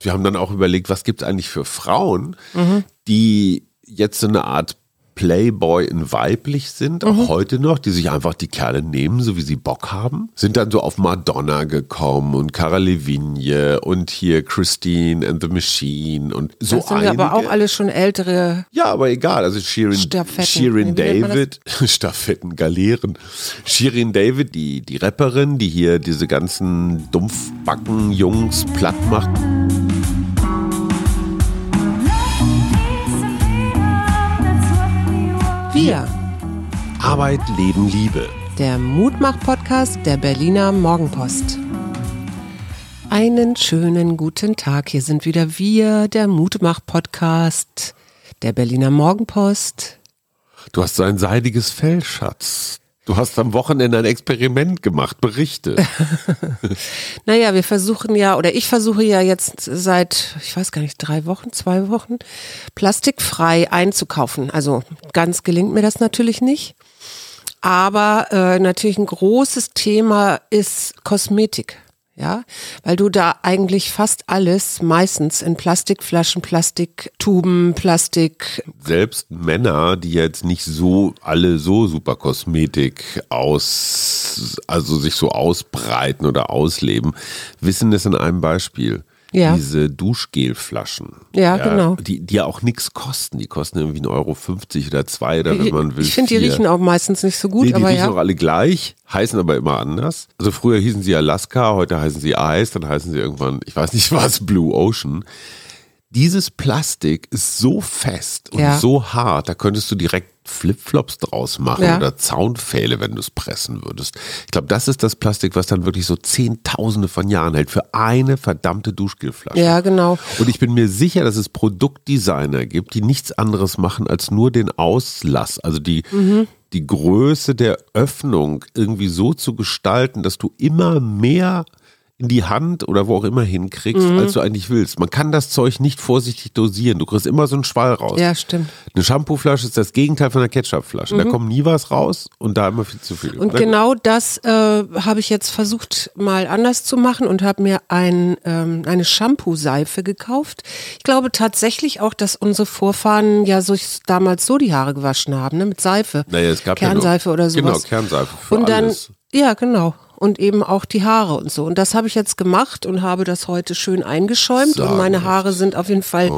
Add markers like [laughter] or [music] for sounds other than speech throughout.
Wir haben dann auch überlegt, was gibt es eigentlich für Frauen, die jetzt so eine Art Playboy in weiblich sind, auch heute noch, die sich einfach die Kerle nehmen, so wie sie Bock haben. Sind dann so auf Madonna gekommen und Cara Levigne und hier Christine and the Machine und so das sind einige. aber auch alles schon ältere. Ja, aber egal. Also Shirin, Stafetten. Shirin David, [laughs] Staffetten, Galeeren. Shirin David, die, die Rapperin, die hier diese ganzen Dumpfbacken-Jungs platt macht. Wir, Arbeit, Leben, Liebe. der Mutmach-Podcast der Berliner Morgenpost. Einen schönen guten Tag. Hier sind wieder wir, der Mutmach-Podcast der Berliner Morgenpost. Du hast so ein seidiges Fell, Schatz. Du hast am Wochenende ein Experiment gemacht. Berichte. [laughs] Naja, wir versuchen ja, oder ich versuche ja jetzt seit, ich weiß gar nicht, drei Wochen, zwei Wochen, plastikfrei einzukaufen. Also ganz gelingt mir das natürlich nicht. Aber äh, natürlich ein großes Thema ist Kosmetik. Ja, weil du da eigentlich fast alles meistens in Plastikflaschen, Plastiktuben, Plastik, Selbst Männer, die jetzt nicht so alle so super Kosmetik aus, also sich so ausbreiten oder ausleben, wissen das in einem Beispiel. Ja. Diese Duschgelflaschen. Ja, genau. Die, die ja auch nichts kosten. Die kosten irgendwie 1,50 Euro oder 2 oder wenn man will. ich finde, die riechen auch meistens nicht so gut, Nee, die aber riechen ja. auch alle gleich, heißen aber immer anders. Also früher hießen sie Alaska, heute heißen sie Ice, dann heißen sie irgendwann, ich weiß nicht [laughs] was, Blue Ocean. Dieses Plastik ist so fest und Ja. so hart, da könntest du direkt Flipflops draus machen Ja. oder Zaunpfähle, wenn du es pressen würdest. Ich glaube, das ist das Plastik, was dann wirklich so Zehntausende von Jahren hält für eine verdammte Duschgelflasche. Ja, genau. Und ich bin mir sicher, dass es Produktdesigner gibt, die nichts anderes machen, als nur den Auslass, also die, die Größe der Öffnung irgendwie so zu gestalten, dass du immer mehr in die Hand oder wo auch immer hinkriegst, als du eigentlich willst. Man kann das Zeug nicht vorsichtig dosieren. Du kriegst immer so einen Schwall raus. Ja, stimmt. Eine Shampooflasche ist das Gegenteil von einer Ketchupflasche. Da kommt nie was raus und da immer viel zu viel. Und Na gut. genau das äh, habe ich jetzt versucht mal anders zu machen und habe mir ein, ähm, eine Shampoo-Seife gekauft. Ich glaube tatsächlich auch, dass unsere Vorfahren ja so, damals so die Haare gewaschen haben, ne, mit Seife. Naja, es gab Kernseife ja noch, oder sowas. Genau, Kernseife für und dann, alles. ja, genau. Und eben auch die Haare und so. Und das habe ich jetzt gemacht und habe das heute schön eingeschäumt. Und meine. Haare sind auf jeden Fall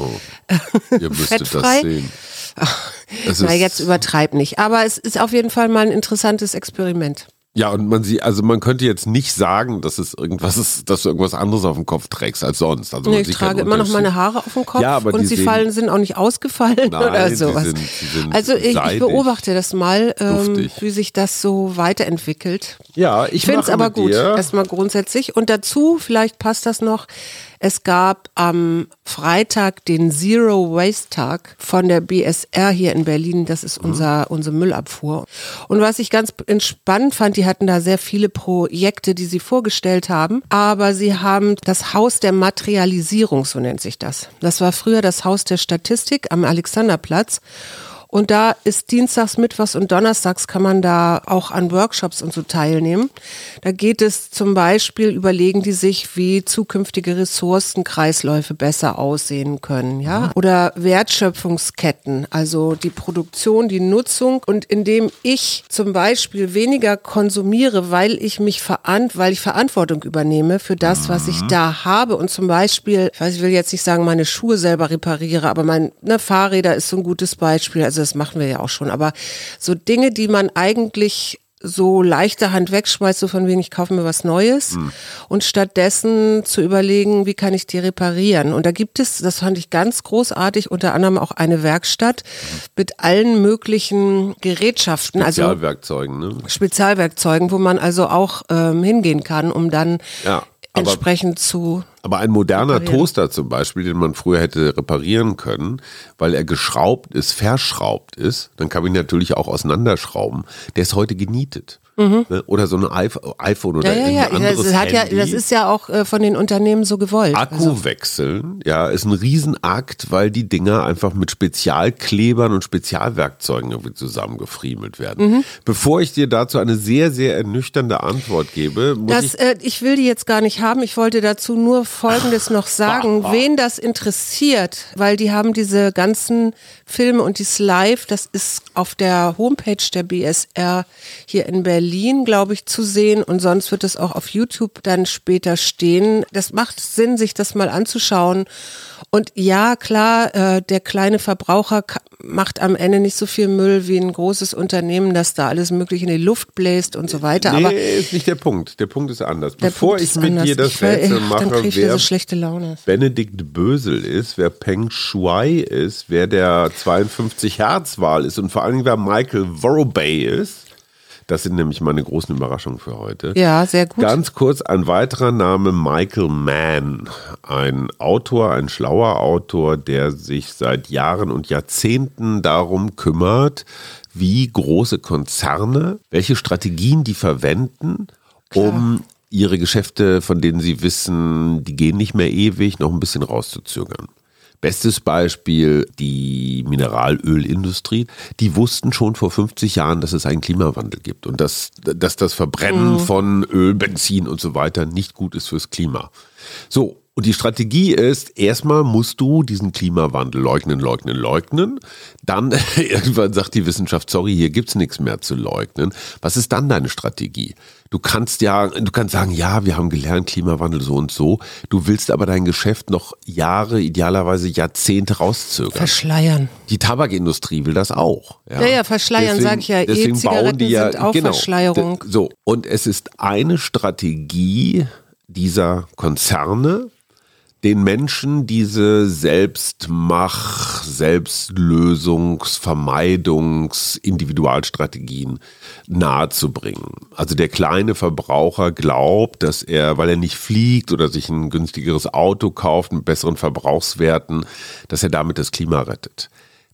Ihr müsstet fettfrei. das sehen. Na, jetzt übertreib nicht. Aber es ist auf jeden Fall mal ein interessantes Experiment. Ja, und man sieht, also man könnte jetzt nicht sagen, dass es irgendwas ist, dass du irgendwas anderes auf dem Kopf trägst als sonst. Also Nee, ich trage immer noch meine Haare auf dem Kopf Ja, aber und die sie sehen- fallen, sind auch nicht ausgefallen Nein, [laughs] oder sowas. sind- sie sind also ich, ich beobachte das mal, ähm, wie sich das so weiterentwickelt. Ja, ich Ich finde es aber gut, erstmal grundsätzlich. Und dazu, vielleicht passt das noch, es gab am Freitag den Zero Waste Tag von der BSR hier in Berlin. Das ist unser, unsere Müllabfuhr. Und was ich ganz entspannt fand, die hatten da sehr viele Projekte, die sie vorgestellt haben. Aber sie haben das Haus der Materialisierung, so nennt sich das. Das war früher das Haus der Statistik am Alexanderplatz. Und da ist Dienstags, Mittwochs und Donnerstags kann man da auch an Workshops und so teilnehmen. Da geht es zum Beispiel, überlegen die sich, wie zukünftige Ressourcenkreisläufe besser aussehen können, ja? Oder Wertschöpfungsketten, also die Produktion, die Nutzung. Und indem ich zum Beispiel weniger konsumiere, weil ich mich verant weil ich Verantwortung übernehme für das, was ich da habe und zum Beispiel, ich weiß, ich will jetzt nicht sagen, meine Schuhe selber repariere, aber mein ne, Fahrräder ist so ein gutes Beispiel. Also das machen wir ja auch schon. Aber so Dinge, die man eigentlich so leichter Hand wegschmeißt, so von wegen, ich kaufe mir was Neues und stattdessen zu überlegen, wie kann ich die reparieren. Und da gibt es, das fand ich ganz großartig, unter anderem auch eine Werkstatt mit allen möglichen Gerätschaften, also Spezialwerkzeugen, ne? Spezialwerkzeugen, wo man also auch ähm, hingehen kann, um dann Ja, aber- entsprechend zu Aber ein moderner Reparieren. Toaster zum Beispiel, den man früher hätte reparieren können, weil er geschraubt ist, verschraubt ist, dann kann man ihn natürlich auch auseinanderschrauben. Der ist heute genietet. Mhm. Ne? Oder so ein iPhone oder ja, ja, ja. anderes das, hat ja, Handy. das ist ja auch äh, von den Unternehmen so gewollt. Akku Also, wechseln, ja, ist ein Riesenakt, weil die Dinger einfach mit Spezialklebern und Spezialwerkzeugen irgendwie zusammengefriemelt werden. Mhm. Bevor ich dir dazu eine sehr, sehr ernüchternde Antwort gebe, muss das, ich äh, ich will die jetzt gar nicht haben. Ich wollte dazu nur Folgendes noch sagen. Wen das interessiert, weil die haben diese ganzen Filme und dies live, das ist auf der Homepage der BSR hier in Berlin, glaube ich, zu sehen. Und sonst wird es auch auf YouTube dann später stehen. Das macht Sinn, sich das mal anzuschauen. Und ja, klar, äh, der kleine Verbraucher macht am Ende nicht so viel Müll wie ein großes Unternehmen, das da alles mögliche in die Luft bläst und so weiter. Nee, Aber ist nicht der Punkt. Der Punkt ist anders. der Bevor Punkt ich mit anders. dir das Ich Rätsel ach, mache, Dann ich wer so schlechte Laune. Benedikt Bösel ist, wer Peng Shuai ist, wer der 52 Hertz Wahl ist und vor allen Dingen wer Michael Vorobey ist. Das sind nämlich meine großen Überraschungen für heute. Ja, sehr gut. Ganz kurz ein weiterer Name, Michael Mann. Ein Autor, ein schlauer Autor, der sich seit Jahren und Jahrzehnten darum kümmert, wie große Konzerne, welche Strategien die verwenden, um ihre Geschäfte, von denen sie wissen, die gehen nicht mehr ewig, noch ein bisschen rauszuzögern. Bestes Beispiel die Mineralölindustrie. Die wussten schon vor 50 Jahren, dass es einen Klimawandel gibt und dass, dass das Verbrennen von Öl, Benzin und so weiter nicht gut ist fürs Klima. So, und die Strategie ist, erstmal musst du diesen Klimawandel leugnen, leugnen, leugnen. Dann [laughs] irgendwann sagt die Wissenschaft, sorry, hier gibt's nichts mehr zu leugnen. Was ist dann deine Strategie? Du kannst ja, du kannst sagen, ja, wir haben gelernt, Klimawandel so und so. Du willst aber dein Geschäft noch Jahre, idealerweise Jahrzehnte rauszögern. Verschleiern. Die Tabakindustrie will das auch. Ja, ja, verschleiern, sag ich ja. deswegen bauen die ja, sind auch genau, Verschleierung. So, und es ist eine Strategie dieser Konzerne, den Menschen diese Selbstmach, Selbstlösungs-, Vermeidungs-, Individualstrategien nahezubringen. Also der kleine Verbraucher glaubt, dass er, weil er nicht fliegt oder sich ein günstigeres Auto kauft mit besseren Verbrauchswerten, dass er damit das Klima rettet.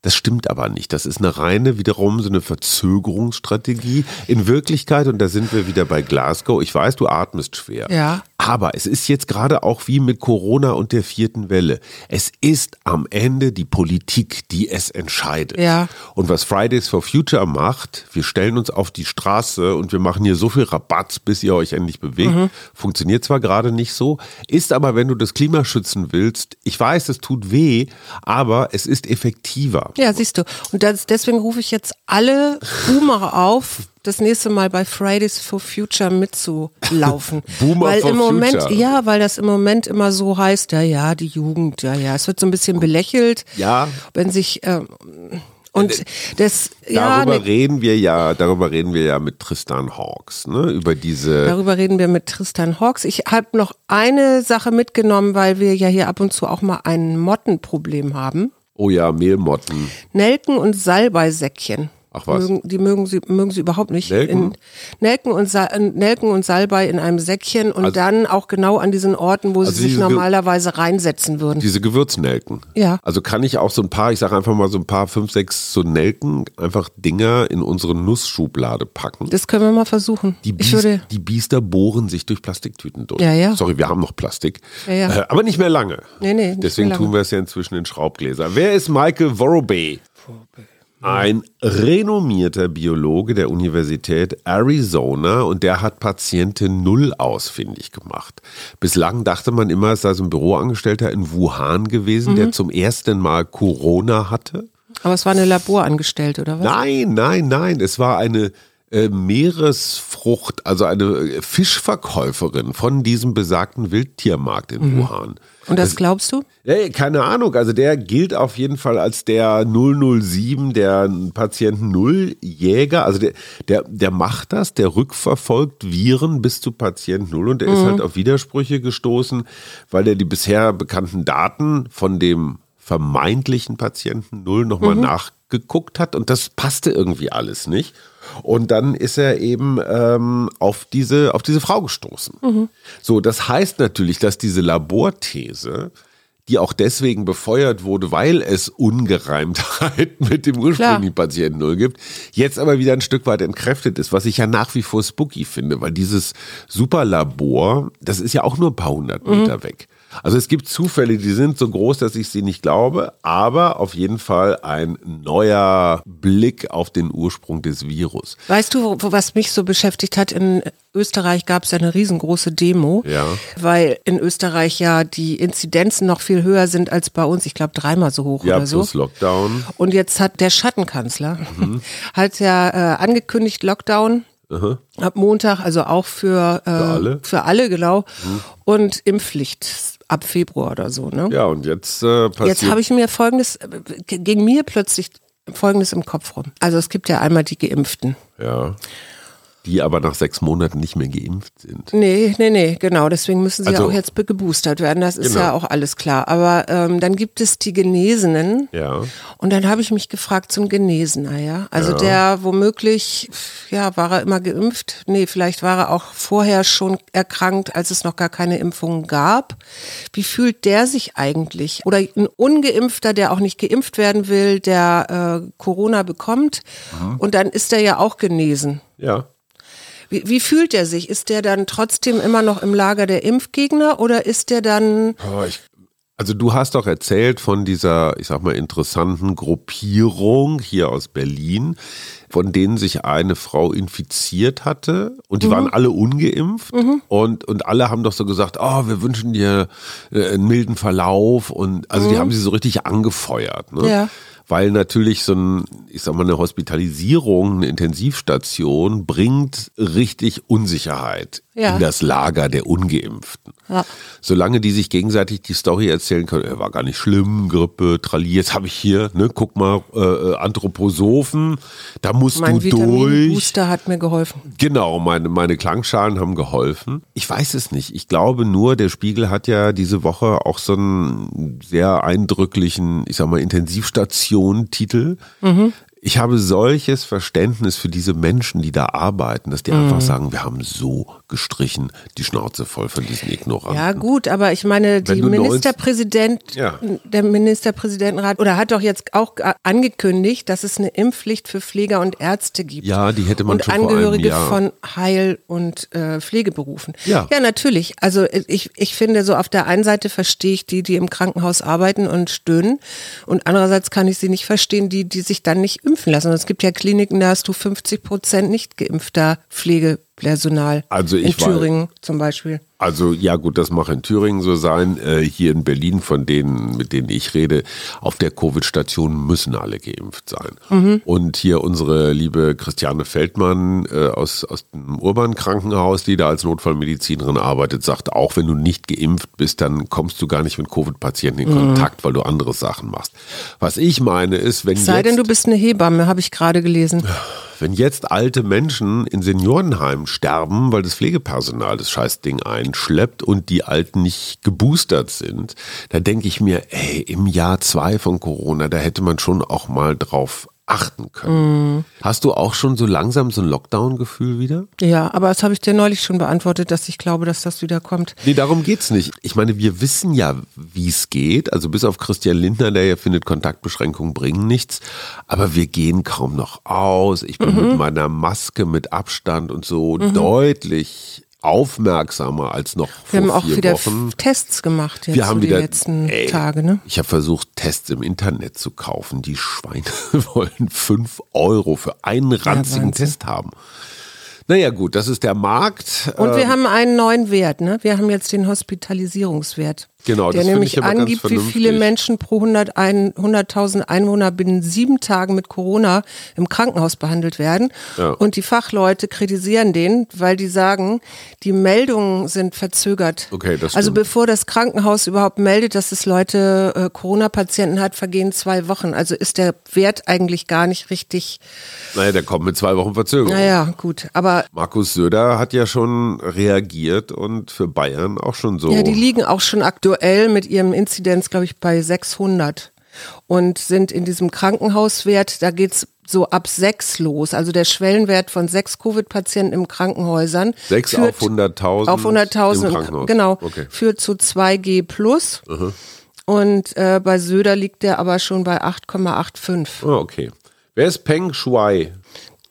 Das stimmt aber nicht. Das ist eine reine, wiederum so eine Verzögerungsstrategie. In Wirklichkeit, und da sind wir wieder bei Glasgow, ich weiß, du atmest schwer. Ja. Aber es ist jetzt gerade auch wie mit Corona und der vierten Welle. Es ist am Ende die Politik, die es entscheidet. Ja. Und was Fridays for Future macht, wir stellen uns auf die Straße und wir machen hier so viel Rabatt, bis ihr euch endlich bewegt. Mhm. Funktioniert zwar gerade nicht so, ist aber, wenn du das Klima schützen willst, ich weiß, es tut weh, aber es ist effektiver. Ja, siehst du. Und das, deswegen rufe ich jetzt alle Boomer auf, das nächste Mal bei Fridays for Future mitzulaufen. [laughs] Boomer weil for im Moment, Future. ja, weil das im Moment immer so heißt, ja, ja, die Jugend, ja, ja. Es wird so ein bisschen belächelt. Ja. Wenn sich ähm, und das, ja, darüber ne, reden wir ja, darüber reden wir ja mit Tristan Hawks, ne? Über diese. Darüber reden wir mit Tristan Hawks. Ich habe noch eine Sache mitgenommen, weil wir ja hier ab und zu auch mal ein Mottenproblem haben. Oh ja, Mehlmotten. Nelken und Salbeisäckchen. Ach was. Mögen, die mögen sie, mögen sie überhaupt nicht. Nelken? In, Nelken, und Sa äh, Nelken und Salbei in einem Säckchen und dann auch genau an diesen Orten, wo Also sie sich normalerweise reinsetzen würden. Diese Gewürznelken. Ja. Also kann ich auch so ein paar, ich sage einfach mal so ein paar, fünf, sechs so Nelken, einfach Dinger in unsere Nussschublade packen. Das können wir mal versuchen. Die, ich Bies, würde, die Biester bohren sich durch Plastiktüten durch. Ja, ja. Sorry, wir haben noch Plastik. Ja, ja. Äh, aber nicht mehr lange. Nee, nee, nicht Deswegen mehr lange. tun wir es ja inzwischen in Schraubgläser. Wer ist Michael Vorobey? Ein renommierter Biologe der Universität Arizona und der hat Patientin Null ausfindig gemacht. Bislang dachte man immer, es sei so ein Büroangestellter in Wuhan gewesen, Mhm. der zum ersten Mal Corona hatte. aber es war eine Laborangestellte, oder was? Nein, nein, nein. Es war eine äh, Meeresfrucht, also eine äh, Fischverkäuferin von diesem besagten Wildtiermarkt in Wuhan. Und das glaubst du? Ey, keine Ahnung, also der gilt auf jeden Fall als der 007, der Patienten Null Jäger. Also der, der, der macht das, der rückverfolgt Viren bis zu Patient Null und der ist halt auf Widersprüche gestoßen, weil der die bisher bekannten Daten von dem vermeintlichen Patienten Null nochmal nachgeguckt hat und das passte irgendwie alles nicht. Und dann ist er eben ähm, auf, diese, auf diese Frau gestoßen. So, das heißt natürlich, dass diese Laborthese die auch deswegen befeuert wurde, weil es Ungereimtheiten [laughs] mit dem ursprünglichen. Patienten Null gibt, jetzt aber wieder ein Stück weit entkräftet ist, was ich ja nach wie vor spooky finde, weil dieses Superlabor, das ist ja auch nur ein paar hundert Mhm. Meter weg. Also es gibt Zufälle, die sind so groß, dass ich sie nicht glaube, aber auf jeden Fall ein neuer Blick auf den Ursprung des Virus. Weißt du, was mich so beschäftigt hat? In Österreich gab es ja eine riesengroße Demo, Ja. weil in Österreich ja die Inzidenzen noch viel höher sind als bei uns. Ich glaube dreimal so hoch Ja, oder so. plus Lockdown. Und jetzt hat der Schattenkanzler Mhm. [laughs] hat ja äh, angekündigt Lockdown ab Montag, also auch für, äh, alle? Mhm. für alle genau und Impfpflicht ab Februar oder so. Ne? Ja, und jetzt äh, passiert. Jetzt habe ich mir folgendes, äh, ging mir plötzlich folgendes im Kopf rum. Also es gibt ja einmal die Geimpften. ja. Die aber nach sechs Monaten nicht mehr geimpft sind. Nee, nee, nee, genau. Deswegen müssen sie Also- ja auch jetzt geboostert werden. Das ist Genau. ja auch alles klar. Aber ähm, dann gibt es die Genesenen. Ja. Und dann habe ich mich gefragt, ein Genesener, ja. Also der womöglich, ja, war er immer geimpft? Nee, vielleicht war er auch vorher schon erkrankt, als es noch gar keine Impfungen gab. Wie fühlt der sich eigentlich? Oder ein Ungeimpfter, der auch nicht geimpft werden will, der äh, Corona bekommt und dann ist er ja auch genesen. Ja. Wie, wie fühlt er sich? Ist der dann trotzdem immer noch im Lager der Impfgegner oder ist der dann, Oh, ich, also du hast doch erzählt von dieser, ich sag mal, interessanten Gruppierung hier aus Berlin, von denen sich eine Frau infiziert hatte und die waren alle ungeimpft und, und alle haben doch so gesagt, oh, wir wünschen dir äh, einen milden Verlauf und also die haben sie so richtig angefeuert. Ne? Ja. Weil natürlich so ein, ich sag mal, eine Hospitalisierung, eine Intensivstation bringt richtig Unsicherheit Ja. in das Lager der Ungeimpften. Ja. Solange die sich gegenseitig die Story erzählen können, er war gar nicht schlimm, Grippe, Trali, jetzt habe ich hier, ne, guck mal, äh, äh, Anthroposophen, da musst mein du durch. Vitaminbooster hat mir geholfen? Genau, meine, meine Klangschalen haben geholfen. Ich weiß es nicht. Ich glaube nur, der Spiegel hat ja diese Woche auch so einen sehr eindrücklichen, ich sag mal, Intensivstation-Titel. Ich habe solches Verständnis für diese Menschen, die da arbeiten, dass die einfach sagen, wir haben so gestrichen, die Schnauze voll von diesen Ignoranten. Ja, gut, aber ich meine, die du 90 Ministerpräsident, Ja. der Ministerpräsidentenrat, oder hat doch jetzt auch ge- angekündigt, dass es eine Impfpflicht für Pfleger und Ärzte gibt. Ja, die hätte man und schon vor einem Angehörige Jahr. von Heil- und äh, Pflegeberufen. Ja. ja, natürlich. Also ich, ich finde, so auf der einen Seite verstehe ich die, die im Krankenhaus arbeiten und stöhnen. Und andererseits kann ich sie nicht verstehen, die, die sich dann nicht impfen lassen. Und es gibt ja Kliniken, da hast du 50 Prozent nicht geimpfter Pflegepersonal. Also in ich war- Thüringen zum Beispiel. Also ja gut, das mag in Thüringen so sein. Äh, hier in Berlin, von denen, mit denen ich rede, auf der Covid-Station müssen alle geimpft sein. Und hier unsere liebe Christiane Feldmann äh, aus, aus dem Urban-Krankenhaus, die da als Notfallmedizinerin arbeitet, sagt, auch wenn du nicht geimpft bist, dann kommst du gar nicht mit Covid-Patienten in Kontakt, weil du andere Sachen machst. Was ich meine ist, wenn Sei jetzt, denn, du bist eine Hebamme, habe ich gerade gelesen. wenn jetzt alte Menschen in Seniorenheimen sterben, weil das Pflegepersonal das Scheißding einschleppt und die Alten nicht geboostert sind, da denke ich mir, ey, im Jahr zwei von Corona, da hätte man schon auch mal drauf achten können. Hast du auch schon so langsam so ein Lockdown-Gefühl wieder? Ja, aber das habe ich dir neulich schon beantwortet, dass ich glaube, dass das wieder kommt. Nee, darum geht's nicht. Ich meine, wir wissen ja, wie es geht. Also bis auf Christian Lindner, der ja findet, Kontaktbeschränkungen bringen nichts. Aber wir gehen kaum noch aus. Ich bin Mhm. mit meiner Maske mit Abstand und so deutlich aufmerksamer als noch vor Wir haben auch vier wieder Wochen. Tests gemacht jetzt Wir so haben die wieder letzten ey, Tage, ne? Ich habe versucht, Tests im Internet zu kaufen. Die Schweine [laughs] wollen fünf Euro für einen ranzigen Wahnsinn. Test haben. Naja, gut, das ist der Markt. Und wir haben einen neuen Wert, ne? Wir haben jetzt den Hospitalisierungswert. Genau, der nämlich angibt, wie viele. Menschen pro 100 ein- 100.000 Einwohner binnen sieben Tagen mit Corona im Krankenhaus behandelt werden. Ja. Und die Fachleute kritisieren den, weil die sagen, die Meldungen sind verzögert. Okay, das also bevor das Krankenhaus überhaupt meldet, dass es Leute äh, Corona-Patienten hat, vergehen zwei Wochen. Also ist der Wert eigentlich gar nicht richtig. Naja, der kommt mit zwei Wochen Verzögerung. Naja, gut. Aber Markus Söder hat ja schon reagiert und für Bayern auch schon so. Ja, die liegen auch schon aktuell mit ihrem Inzidenz, glaube ich, bei 600 und sind in diesem Krankenhauswert, da geht's so ab sechs los. Also der Schwellenwert von sechs Covid-Patienten im Krankenhäusern. Sechs führt auf 100.000 Auf 100.000, im im- Krankenhaus. genau. Okay. Führt zu 2G plus. Und äh, bei Söder liegt der aber schon bei 8,85. Oh, okay. Wer ist Peng Shuai?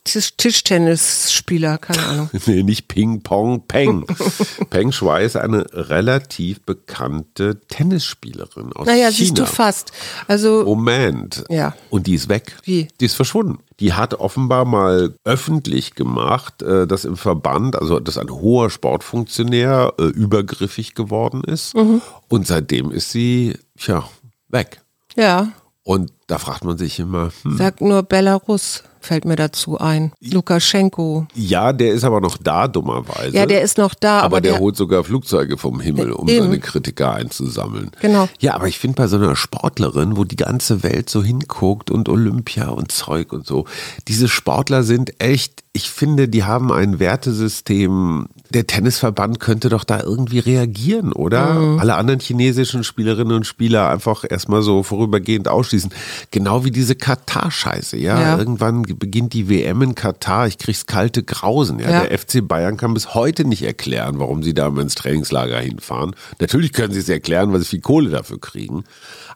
Tisch Tischtennisspieler, keine Ahnung. [laughs] nee, nicht Ping Pong, Peng. [laughs] Peng Shuai ist eine relativ bekannte Tennisspielerin aus Naja, China. siehst du fast. Also, Moment. Ja. Und die ist weg. Wie? Die ist verschwunden. Die hat offenbar mal öffentlich gemacht, äh, dass im Verband, also dass ein hoher Sportfunktionär äh, übergriffig geworden ist. Mhm. Und seitdem ist sie, tja, weg. ja, Und da fragt man sich immer, hm, sag nur Belarus, fällt mir dazu ein. Lukaschenko. ja, der ist aber noch da, dummerweise. Ja, der ist noch da, aber, aber, der, der, holt sogar Flugzeuge vom Himmel, um Eben. seine Kritiker einzusammeln. Genau. Ja, aber ich finde bei so einer Sportlerin, wo die ganze Welt so hinguckt und Olympia und Zeug und so, diese Sportler sind echt, ich finde, die haben ein Wertesystem. Der Tennisverband könnte doch da irgendwie reagieren, oder? Mhm. Alle anderen chinesischen Spielerinnen und Spieler einfach erstmal so vorübergehend ausschließen. Genau wie diese Katar-Scheiße, ja? Ja. Irgendwann beginnt die WM in Katar, ich krieg's kalte Grausen, ja? Ja. Der FC Bayern kann bis heute nicht erklären, warum sie da immer ins Trainingslager hinfahren. Natürlich können sie es erklären, weil sie viel Kohle dafür kriegen.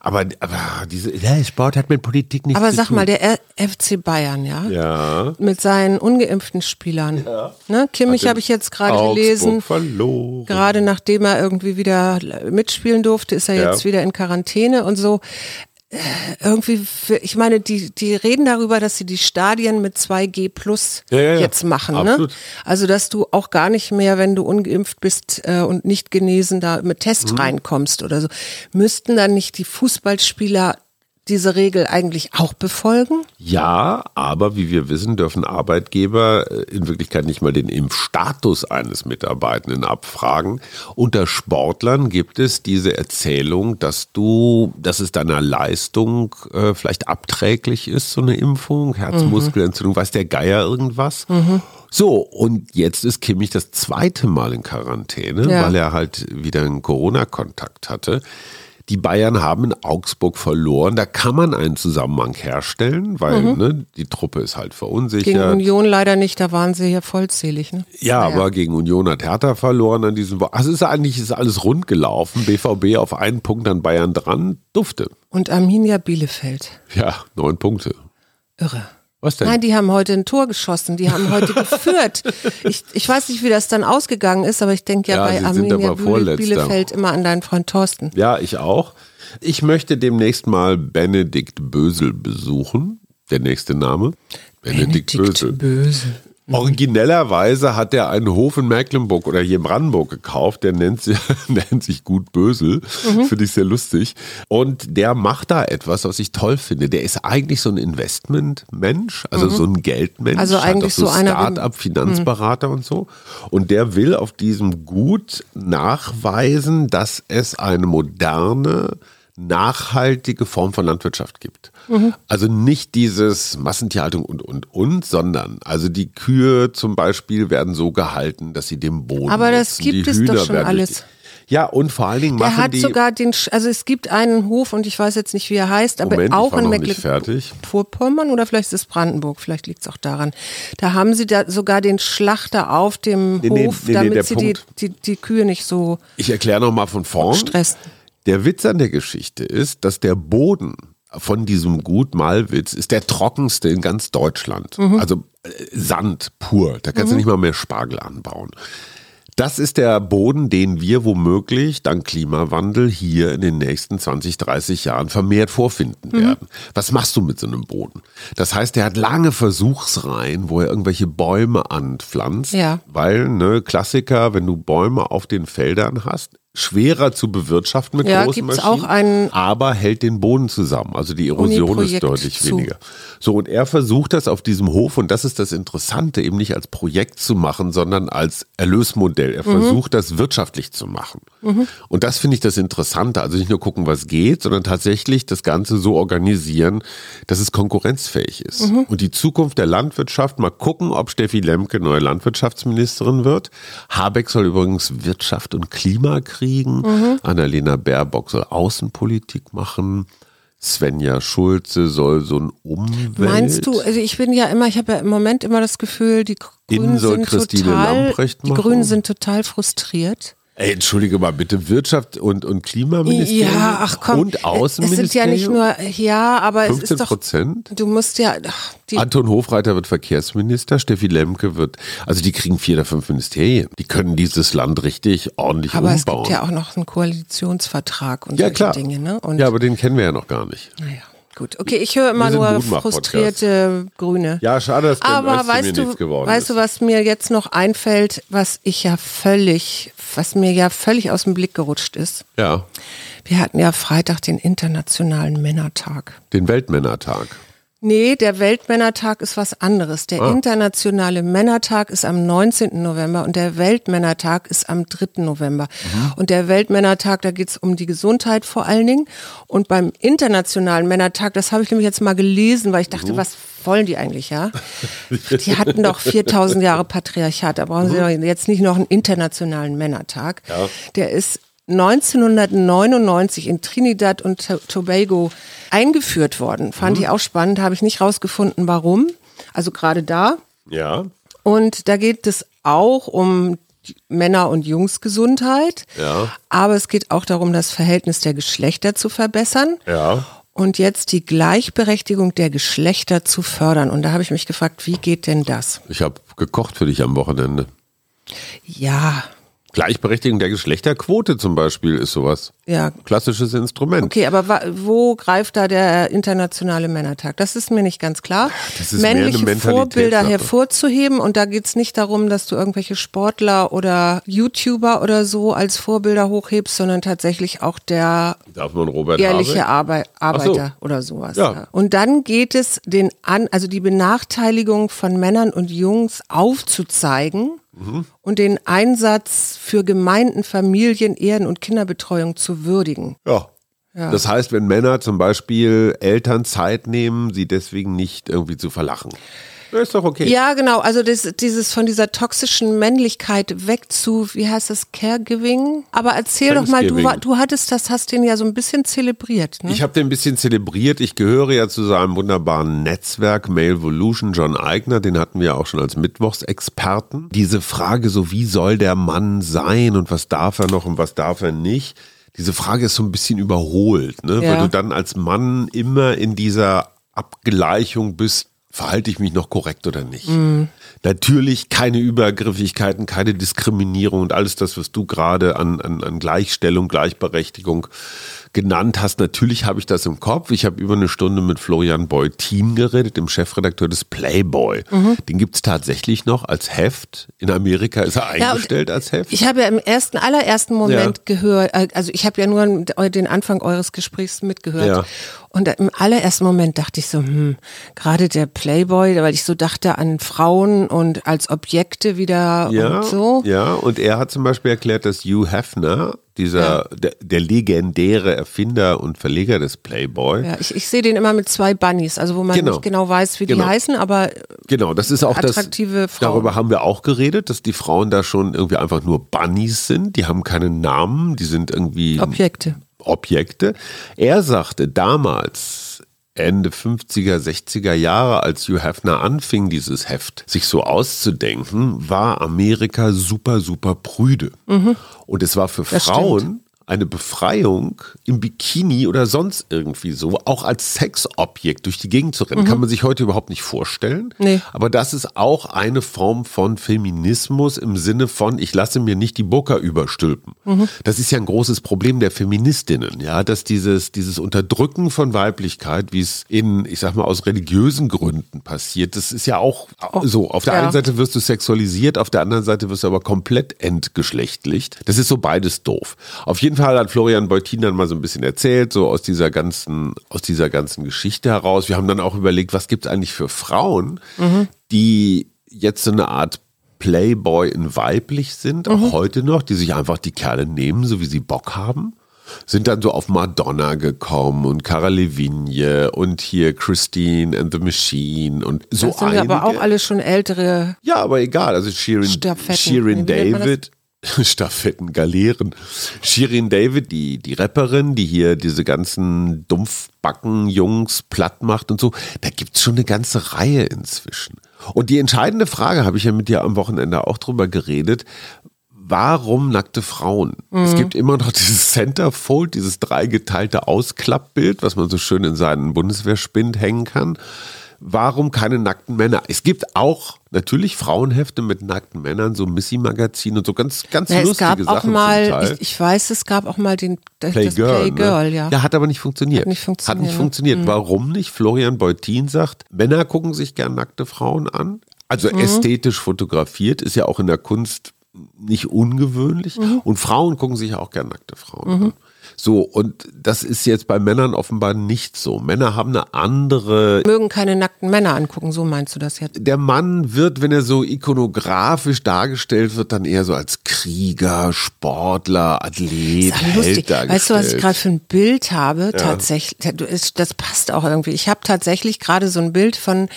Aber, aber diese, ja, Sport hat mit Politik nichts aber zu sag tun. mal, der FC Bayern, ja? ja. Mit seinen ungeimpften Spielern. Ne? Kimmich habe ich jetzt gerade gelesen. verloren. Gerade nachdem er irgendwie wieder mitspielen durfte, ist er Ja. jetzt wieder in Quarantäne und so. Irgendwie, für, ich meine, die, die reden darüber, dass sie die Stadien mit 2G plus Ja, ja, ja. jetzt machen. Absolut. Ne? Also, dass du auch gar nicht mehr, wenn du ungeimpft bist äh, und nicht genesen, da mit Test Mhm. reinkommst oder so. Müssten dann nicht die Fußballspieler diese Regel eigentlich auch befolgen? Ja, aber wie wir wissen, dürfen Arbeitgeber äh, in Wirklichkeit nicht mal den Impfstatus eines Mitarbeitenden abfragen. Unter Sportlern gibt es diese Erzählung, dass du, dass es deiner Leistung äh, vielleicht abträglich ist, so eine Impfung, Herzmuskelentzündung, weiß der Geier irgendwas. So, und jetzt ist Kimmich das zweite Mal in Quarantäne, Ja. weil er halt wieder einen Corona-Kontakt hatte. Die Bayern haben in Augsburg verloren. Da kann man einen Zusammenhang herstellen, weil ne, die Truppe ist halt Mhm. Gegen verunsichert. Union leider nicht, da waren sie ja vollzählig. Ne? Ja, Naja. aber gegen Union hat Hertha verloren an diesem Wochenende. Also ist eigentlich ist alles rund gelaufen. BVB auf einen Punkt an Bayern dran. Dufte. Und Arminia Bielefeld. Ja, neun Punkte. Irre. Was denn? Nein, die haben heute ein Tor geschossen, die haben heute [laughs] geführt. Ich, ich weiß nicht, wie das dann ausgegangen ist, aber ich denke ja, Ja, bei Arminia Vorletzter. Bielefeld immer an deinen Freund Thorsten. Ja, ich auch. Ich möchte demnächst mal Benedikt Bösel besuchen. Der nächste Name. Benedikt, Bösel. Bösel. Originellerweise hat er einen Hof in Mecklenburg oder hier in Brandenburg gekauft, der nennt sich, [laughs] nennt sich Gut Bösel. Mhm. Finde ich sehr lustig. Und der macht da etwas, was ich toll finde. Der ist eigentlich so ein Investmentmensch, also so ein Geldmensch. Mhm. Also eigentlich so so einer wie- Mhm. Start-up, Finanzberater und so. Und der will auf diesem Gut nachweisen, dass es eine moderne, nachhaltige Form von Landwirtschaft gibt. Mhm. Also nicht dieses Massentierhaltung und, und, und, sondern also die Kühe zum Beispiel werden so gehalten, dass sie dem Boden Aber das nutzen. gibt die es doch Hühner schon werden durch alles. Ja, und vor allen Dingen Der machen hat die... sogar den, also es gibt einen Hof und ich weiß jetzt nicht, wie er heißt, aber Moment, auch in. Mecklenburg-Vorpommern oder vielleicht ist es Brandenburg, vielleicht liegt es auch daran. Da haben sie da sogar den Schlachter auf dem Nee, Hof, nee, nee, damit der sie die, die, die Kühe nicht so Ich erkläre noch mal von vorn. stressen. Der Witz an der Geschichte ist, dass der Boden von diesem Gut Malwitz ist der trockenste in ganz Deutschland. Also äh, Sand pur. Da kannst du nicht mal mehr Spargel anbauen. Das ist der Boden, den wir womöglich dank Klimawandel hier in den nächsten 20, 30 Jahren vermehrt vorfinden werden. Was machst du mit so einem Boden? Das heißt, er hat lange Versuchsreihen, wo er irgendwelche Bäume anpflanzt, Ja. weil, ne, Klassiker, wenn du Bäume auf den Feldern hast, schwerer zu bewirtschaften mit Ja, großen Maschinen, auch einen- aber hält den Boden zusammen. Also die Erosion ist deutlich zu. weniger. So, und er versucht das auf diesem Hof, und das ist das Interessante, eben nicht als Projekt zu machen, sondern als Erlösmodell. Er Mhm. versucht das wirtschaftlich zu machen. Und das finde ich das Interessante. Also nicht nur gucken, was geht, sondern tatsächlich das Ganze so organisieren, dass es konkurrenzfähig ist. Mhm. Und die Zukunft der Landwirtschaft, mal gucken, ob Steffi Lemke neue Landwirtschaftsministerin wird. Habeck soll übrigens Wirtschaft und Klima kriegen. Mhm. Annalena Baerbock soll Außenpolitik machen. Svenja Schulze soll so ein Umwelt. Meinst du, also ich bin ja immer, ich habe ja im Moment immer das Gefühl, die Grünen soll sind Christine total, die. Grünen sind total frustriert. Ey, entschuldige mal bitte, Wirtschaft und, und Klimaministerium Ja, ach komm. und Es Außenministerium? sind ja nicht nur, ja, aber es 15 ist doch, Prozent? du musst ja, ach, die, Anton Hofreiter wird Verkehrsminister, Steffi Lemke wird, also die kriegen vier oder fünf Ministerien. Die können dieses Land richtig ordentlich aber es umbauen. gibt ja auch noch einen Koalitionsvertrag und ja, solche klar. Dinge, ne? Und ja, aber den kennen wir ja noch gar nicht. naja, gut. Okay, ich höre immer nur frustrierte Grüne. Ja, schade, dass Aber weißt du, nichts geworden weißt ist. du, was mir jetzt noch einfällt, was ich ja völlig, was mir ja völlig aus dem Blick gerutscht ist? Ja, Wir hatten ja Freitag den Internationalen Männertag. den Weltmännertag. Nee, der Weltmännertag ist was anderes. Der Ah. internationale Männertag ist am 19. November und der Weltmännertag ist am 3. November. Mhm. Und der Weltmännertag, da geht's um die Gesundheit vor allen Dingen. Und beim internationalen Männertag, das habe ich nämlich jetzt mal gelesen, weil ich Mhm. dachte, was wollen die eigentlich, ja? Die hatten doch 4000 Jahre Patriarchat, da brauchen sie doch jetzt nicht noch einen internationalen Männertag. Mhm. Ja. Der ist 1999 in Trinidad und To- Tobago eingeführt worden. Fand Mhm. ich auch spannend, habe ich nicht rausgefunden, warum. Also gerade da. Ja, Und da geht es auch um Männer- und Jungsgesundheit. Ja. Aber es geht auch darum, das Verhältnis der Geschlechter zu verbessern. ja. Und jetzt die Gleichberechtigung der Geschlechter zu fördern. Und da habe ich mich gefragt, wie geht denn das? Ich habe gekocht für dich am Wochenende. Ja, Gleichberechtigung der Geschlechterquote zum Beispiel ist sowas. ja. Klassisches Instrument. Okay, aber wo greift da der internationale Männertag? Das ist mir nicht ganz klar. Das ist mehr eine Männliche. Vorbilder hervorzuheben und da geht's nicht darum, dass du irgendwelche Sportler oder YouTuber oder so als Vorbilder hochhebst, sondern tatsächlich auch der ehrliche Habeck? Arbeit, Ach so. Arbeiter oder sowas. Ja. Und dann geht es den an, also die Benachteiligung von Männern und Jungs aufzuzeigen Mhm. und den Einsatz für Gemeinden, Familien, Ehren und Kinderbetreuung zu würdigen. Ja. Das heißt, wenn Männer zum Beispiel Eltern Zeit nehmen, sie deswegen nicht irgendwie zu verlachen. Ja, ist doch okay. Ja, genau. Also das, dieses von dieser toxischen Männlichkeit weg zu, wie heißt das, Caregiving? Aber erzähl doch mal, du, du hattest das, hast den ja so ein bisschen zelebriert. Ne? Ich habe den ein bisschen zelebriert. Ich gehöre ja zu seinem wunderbaren Netzwerk Malevolution. John Eigner, den hatten wir auch schon als Mittwochsexperten. Diese Frage so, wie soll der Mann sein und was darf er noch und was darf er nicht? Diese Frage ist so ein bisschen überholt, ne? Ja. weil du dann als Mann immer in dieser Abgleichung bist, verhalte ich mich noch korrekt oder nicht. Natürlich keine Übergriffigkeiten, keine Diskriminierung und alles das, was du gerade an, an, an Gleichstellung, Gleichberechtigung genannt hast. Natürlich habe ich das im Kopf. Ich habe über eine Stunde mit Florian Beutin geredet, dem Chefredakteur des Playboy. Den gibt es tatsächlich noch als Heft. In Amerika ist er Ja, eingestellt als Heft. Ich habe ja im ersten, allerersten Moment Ja. gehört, äh, also ich habe ja nur den Anfang eures Gesprächs mitgehört. Ja. Und im allerersten Moment dachte ich so, hm, gerade der Playboy, weil ich so dachte an Frauen und als Objekte wieder Ja, und so. ja, und er hat zum Beispiel erklärt, dass Hugh Hefner, dieser der, der legendäre Erfinder und Verleger des Playboy, Ja, ich, ich sehe den immer mit zwei Bunnies, also wo man Genau. nicht genau weiß, wie Genau. die heißen, aber Genau, das ist auch Attraktive das. Frauen. Darüber haben wir auch geredet, dass die Frauen da schon irgendwie einfach nur Bunnies sind. Die haben keinen Namen, die sind irgendwie Objekte. Objekte. Er sagte damals, Ende 50er, 60er Jahre, als Hugh Hefner anfing, dieses Heft sich so auszudenken, war Amerika super, super prüde. Und es war für Mhm. Das Frauen eine Befreiung im Bikini oder sonst irgendwie so, auch als Sexobjekt durch die Gegend zu rennen. Kann man sich heute überhaupt nicht vorstellen. Mhm. Nee. Aber das ist auch eine Form von Feminismus im Sinne von, ich lasse mir nicht die Burka überstülpen. Das ist ja ein großes Problem der Feministinnen, ja, dass dieses, dieses Unterdrücken von Weiblichkeit, wie es in, ich sag mal, aus religiösen Gründen passiert, das ist ja auch so. Auf der Ja. einen Seite wirst du sexualisiert, auf der anderen Seite wirst du aber komplett entgeschlechtlicht. Das ist so beides doof. Auf jeden Fall hat Florian Beutin dann mal so ein bisschen erzählt, so aus dieser ganzen, aus dieser ganzen Geschichte heraus. Wir haben dann auch überlegt, was gibt es eigentlich für Frauen, die jetzt so eine Art Playboy in weiblich sind, auch heute noch, die sich einfach die Kerle nehmen, so wie sie Bock haben. Sind dann so auf Madonna gekommen und Cara Levigne und hier Christine and the Machine und so Das sind einige. aber auch alle schon ältere. Ja, aber egal. Also Shirin. Shirin David. [laughs] Stafetten, Galeeren. Shirin David, die, die Rapperin, die hier diese ganzen Dumpfbacken-Jungs platt macht und so, da gibt's schon eine ganze Reihe inzwischen. Und die entscheidende Frage, habe ich ja mit dir am Wochenende auch drüber geredet, warum nackte Frauen? Mhm. Es gibt immer noch [laughs] dieses Centerfold, dieses dreigeteilte Ausklappbild, was man so schön in seinen Bundeswehrspind hängen kann. Warum keine nackten Männer? Es gibt auch natürlich Frauenhefte mit nackten Männern, so Missy-Magazin und so ganz, ganz es lustige gab auch Sachen zum mal, ich, ich weiß, es gab auch mal den Playgirl. Playgirl, ne? ja. ja, hat aber nicht funktioniert. Hat nicht funktioniert, Hat nicht ne? funktioniert. Warum nicht? Florian Beutin sagt, Männer gucken sich gern nackte Frauen an. Also Mhm. ästhetisch fotografiert ist ja auch in der Kunst nicht ungewöhnlich. Mhm. Und Frauen gucken sich auch gern nackte Frauen an. So, und das ist jetzt bei Männern offenbar nicht so. Männer haben eine andere Mögen keine nackten Männer angucken, so meinst du das jetzt? der Mann wird, wenn er so ikonografisch dargestellt wird, dann eher so als Krieger, Sportler, Athlet, Das ist lustig. Weißt du, was ich gerade für ein Bild habe? Tatsächlich, du, ist- das passt auch irgendwie. Ich habe tatsächlich gerade so ein Bild von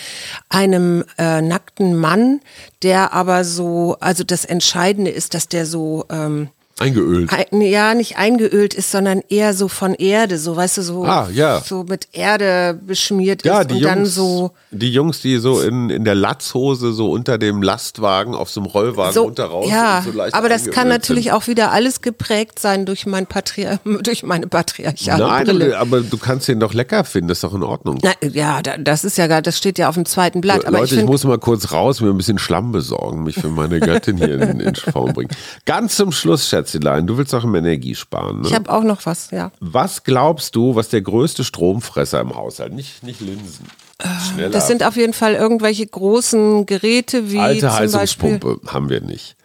einem äh, nackten Mann, der aber so, also das Entscheidende ist, dass der so ähm, Eingeölt. ein, ja nicht eingeölt ist, sondern eher so von Erde, so weißt du, so Ah, ja. so mit Erde beschmiert Ja, ist die und Jungs, dann so die Jungs, die so in, in der Latzhose so unter dem Lastwagen auf so einem Rollwagen so, runter raus ja, so aber das kann natürlich sind. auch wieder alles geprägt sein durch mein Patria [laughs] durch meine patriarchale Nein, Brille. aber du kannst den doch lecker finden, das ist doch in Ordnung. Na, ja, da- das ist ja gar, das steht ja auf dem zweiten Blatt. Aber Leute, ich ich, muss mal kurz raus, mir ein bisschen Schlamm besorgen, mich für meine Göttin hier in, in Form bringen. Ganz zum Schluss, Schätzelein, du willst doch im Energie sparen. Ne? ich habe auch noch was, ja. Was glaubst du, was der größte Stromfresser im Haushalt? Nicht, nicht Linsen. Schneller. Das sind auf jeden Fall irgendwelche großen Geräte wie Alte zum Beispiel Heizungspumpe haben wir nicht.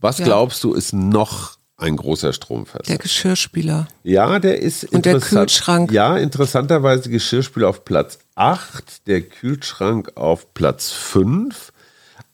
Was Ja. glaubst du, ist noch ein großer Stromfresser? der Geschirrspüler. ja, der ist Und der. Kühlschrank. Ja, interessanterweise Geschirrspüler auf Platz 8, der Kühlschrank auf Platz 5.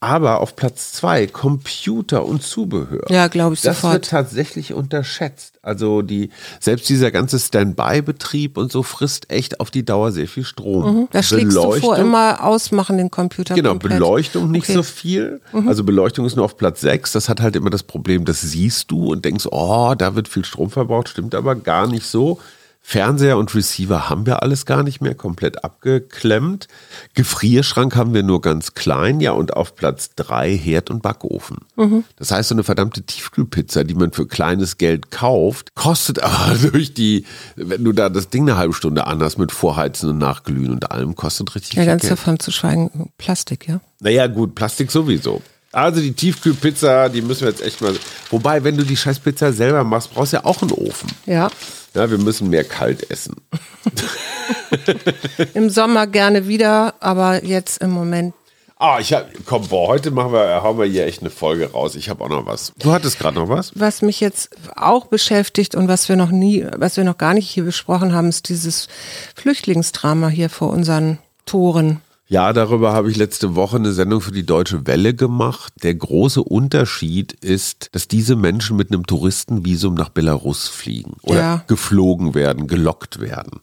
Aber auf Platz 2 Computer und Zubehör. Ja, glaube ich das sofort. wird tatsächlich unterschätzt. Also die, selbst dieser ganze Standby-Betrieb und so frisst echt auf die Dauer sehr viel Strom. Da schlägst du vor, immer ausmachen den Computer Genau, komplett. Beleuchtung nicht Okay. Mhm. so viel. Also Beleuchtung ist nur auf Platz 6. Das hat halt immer das Problem, das siehst du und denkst, oh, da wird viel Strom verbraucht, stimmt aber gar nicht so. Fernseher und Receiver haben wir alles gar nicht mehr, komplett abgeklemmt. Gefrierschrank haben wir nur ganz klein, ja, und auf Platz 3 Herd und Backofen. Mhm. Das heißt, so eine verdammte Tiefkühlpizza, die man für kleines Geld kauft, kostet [laughs] aber durch die, wenn du da das Ding eine halbe Stunde anhast mit Vorheizen und Nachglühen und allem, kostet richtig Ja, viel ganz Geld. davon zu schweigen, Plastik, ja. Naja, gut, Plastik sowieso. Also die Tiefkühlpizza, die müssen wir jetzt echt mal. Wobei, wenn du die Scheißpizza selber machst, brauchst du ja auch einen Ofen. Ja. Ja, wir müssen mehr kalt essen. [laughs] Im Sommer gerne wieder, aber jetzt im Moment. Ah, ich hab, komm, boah, heute machen wir, hauen wir hier echt eine Folge raus. Ich habe auch noch was. Du hattest gerade noch was? Was mich jetzt auch beschäftigt und was wir noch nie, was wir noch gar nicht hier besprochen haben, ist dieses Flüchtlingsdrama hier vor unseren Toren. Ja, darüber habe ich letzte Woche eine Sendung für die Deutsche Welle gemacht. Der große Unterschied ist, dass diese Menschen mit einem Touristenvisum nach Belarus fliegen oder Ja. geflogen werden, gelockt werden.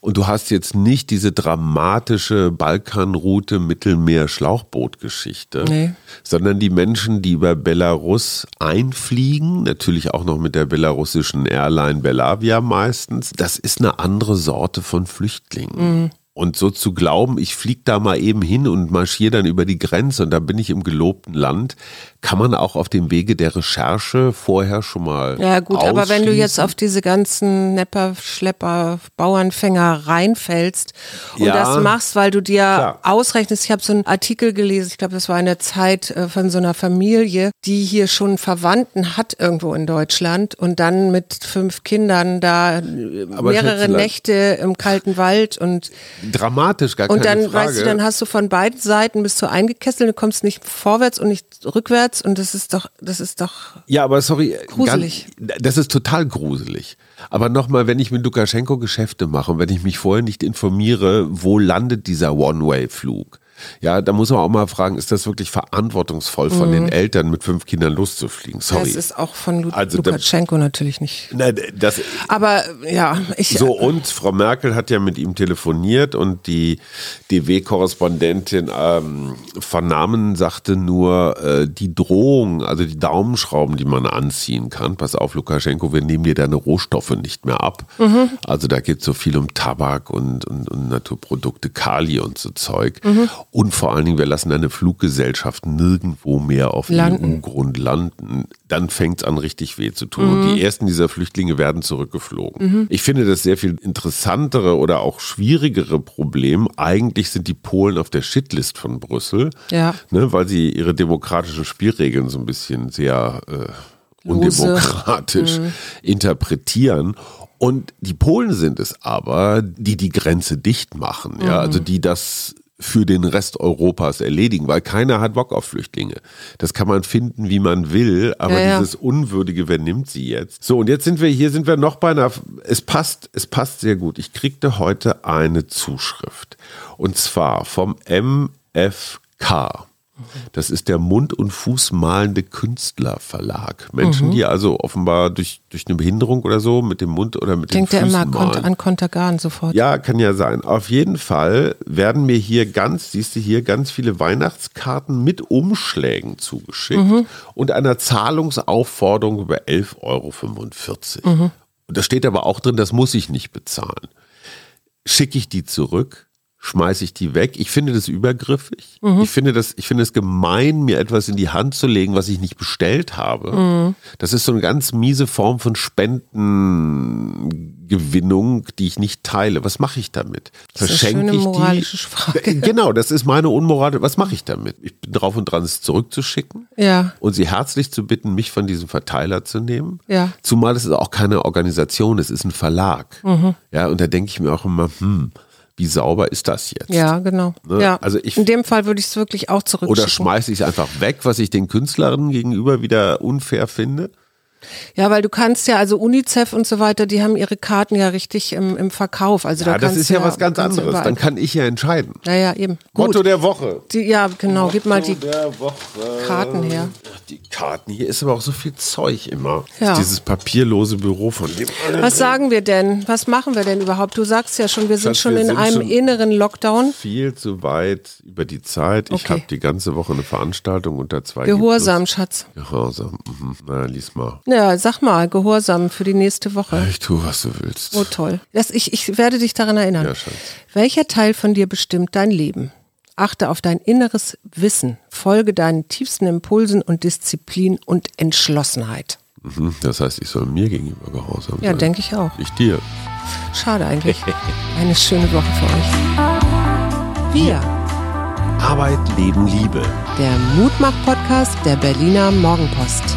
Und du hast jetzt nicht diese dramatische Balkanroute Mittelmeer-Schlauchbootgeschichte, Nee. sondern die Menschen, die über Belarus einfliegen, natürlich auch noch mit der belarussischen Airline Belavia meistens, das ist eine andere Sorte von Flüchtlingen. Und so zu glauben, ich fliege da mal eben hin und marschiere dann über die Grenze und da bin ich im gelobten Land, kann man auch auf dem Wege der Recherche vorher schon mal. Ja gut, aber wenn du jetzt auf diese ganzen Nepper, Schlepper, Bauernfänger reinfällst und Ja. das machst, weil du dir Klar. ausrechnest, ich habe so einen Artikel gelesen, ich glaube, das war in der Zeit äh, von so einer Familie, die hier schon Verwandten hat irgendwo in Deutschland und dann mit fünf Kindern da äh, Aber mehrere Nächte im kalten Wald und dramatisch, gar und keine dann, Frage. weißt du, dann hast du von beiden Seiten bist du eingekesselt, du kommst nicht vorwärts und nicht rückwärts und das ist doch, das ist doch Ja, aber sorry. Gruselig. Ganz, das ist total gruselig. Aber nochmal, wenn ich mit Lukaschenko Geschäfte mache und wenn ich mich vorher nicht informiere, wo landet dieser One-Way-Flug? Ja, da muss man auch mal fragen, ist das wirklich verantwortungsvoll von den Eltern, mit fünf Kindern loszufliegen? Sorry. Mhm. Das ist auch von Lu Also Lukaschenko natürlich nicht. Nein, das, Aber ja, ich. so, und Frau Merkel hat ja mit ihm telefoniert und die DW-Korrespondentin ähm, von Namen sagte nur, äh, die Drohung, also die Daumenschrauben, die man anziehen kann, pass auf, Lukaschenko, wir nehmen dir deine Rohstoffe nicht mehr ab. Also da geht so viel um Tabak und, und, und Naturprodukte, Kali und so Zeug. Und vor allen Dingen, wir lassen eine Fluggesellschaft nirgendwo mehr auf EU-Grund landen. Dann fängt es an, richtig weh zu tun. Mhm. Und die ersten dieser Flüchtlinge werden zurückgeflogen. Mhm. Ich finde das sehr viel interessantere oder auch schwierigere Problem. Eigentlich sind die Polen auf der Shitlist von Brüssel, ja. ne, weil sie ihre demokratischen Spielregeln so ein bisschen sehr äh, undemokratisch mhm. interpretieren. Und die Polen sind es aber, die die Grenze dicht machen, ja, also die das für den Rest Europas erledigen, weil keiner hat Bock auf Flüchtlinge. Das kann man finden, wie man will, aber ja, ja. dieses Unwürdige, wer nimmt sie jetzt? So, und jetzt sind wir hier, sind wir noch bei einer, es passt, es passt sehr gut. Ich kriegte heute eine Zuschrift und zwar vom MFK. Das ist der Mund- und Fußmalende Künstlerverlag. Menschen, mhm. die also offenbar durch, durch eine Behinderung oder so mit dem Mund oder mit Denkt den Füßen Denkt er immer an Kontergan sofort. Ja, kann ja sein. Auf jeden Fall werden mir hier ganz, siehst du hier, ganz viele Weihnachtskarten mit Umschlägen zugeschickt mhm. und einer Zahlungsaufforderung über 11,45 Euro. Mhm. Und da steht aber auch drin, das muss ich nicht bezahlen. Schicke ich die zurück? Schmeiße ich die weg. Ich finde das übergriffig. Mhm. Ich finde das, ich finde es gemein, mir etwas in die Hand zu legen, was ich nicht bestellt habe. Mhm. Das ist so eine ganz miese Form von Spendengewinnung, die ich nicht teile. Was mache ich damit? Das Verschenke ist eine ich moralische die? Frage. Genau, das ist meine Unmoral. Was mache ich damit? Ich bin drauf und dran, es zurückzuschicken. Ja. Und sie herzlich zu bitten, mich von diesem Verteiler zu nehmen. Ja. Zumal es ist auch keine Organisation, es ist ein Verlag. Mhm. Ja, und da denke ich mir auch immer, hm, wie sauber ist das jetzt? Ja, genau. Ne? Ja. Also ich, In dem Fall würde ich es wirklich auch zurückschicken. Oder schmeiße ich es einfach weg, was ich den Künstlerinnen gegenüber wieder unfair finde? Ja, weil du kannst ja, also UNICEF und so weiter, die haben ihre Karten ja richtig im, im Verkauf. Also ja, da das ist ja, ja was ganz anderes. Dann kann ich ja entscheiden. Ja, ja, eben. Gut. Motto der Woche. Die, ja, genau. Motto Gib mal die Karten her. Die Karten, hier ist aber auch so viel Zeug immer. Ja. Dieses papierlose Büro von dem. Was sagen wir denn? Was machen wir denn überhaupt? Du sagst ja schon, wir sind Schatz, schon wir in sind einem schon inneren Lockdown. Viel zu weit über die Zeit. Ich okay. habe die ganze Woche eine Veranstaltung unter zwei. Gehorsam, Schatz. Gehorsam. Mhm. Na, lies mal. Ja, sag mal, Gehorsam für die nächste Woche. Ich tue, was du willst. Oh, toll. Das, ich, ich werde dich daran erinnern. Ja, Schatz. Welcher Teil von dir bestimmt dein Leben? Achte auf dein inneres Wissen. Folge deinen tiefsten Impulsen und Disziplin und Entschlossenheit. Mhm, das heißt, ich soll mir gegenüber gehorsam sein. Ja, denke ich auch. Ich dir. Schade eigentlich. [laughs] Eine schöne Woche für euch. Wir. Arbeit, Leben, Liebe. Der Mutmach-Podcast der Berliner Morgenpost.